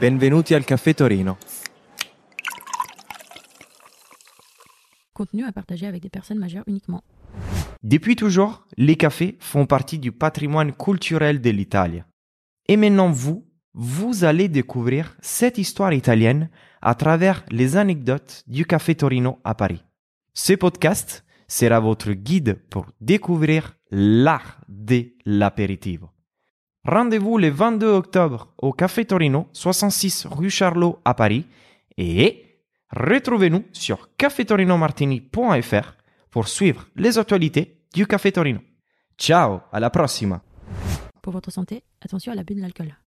Benvenuti al Café Torino. Contenu à partager avec des personnes majeures uniquement. Depuis toujours, les cafés font partie du patrimoine culturel de l'Italie. Et maintenant vous, vous allez découvrir cette histoire italienne à travers les anecdotes du Café Torino à Paris. Ce podcast sera votre guide pour découvrir l'art de l'apéritivo. Rendez-vous le 22 octobre au Café Torino, 66 rue Charlot à Paris et retrouvez-nous sur cafetorinomartini.fr pour suivre les actualités du Café Torino. Ciao, à la prossima! Pour votre santé, attention à l'abus de l'alcool.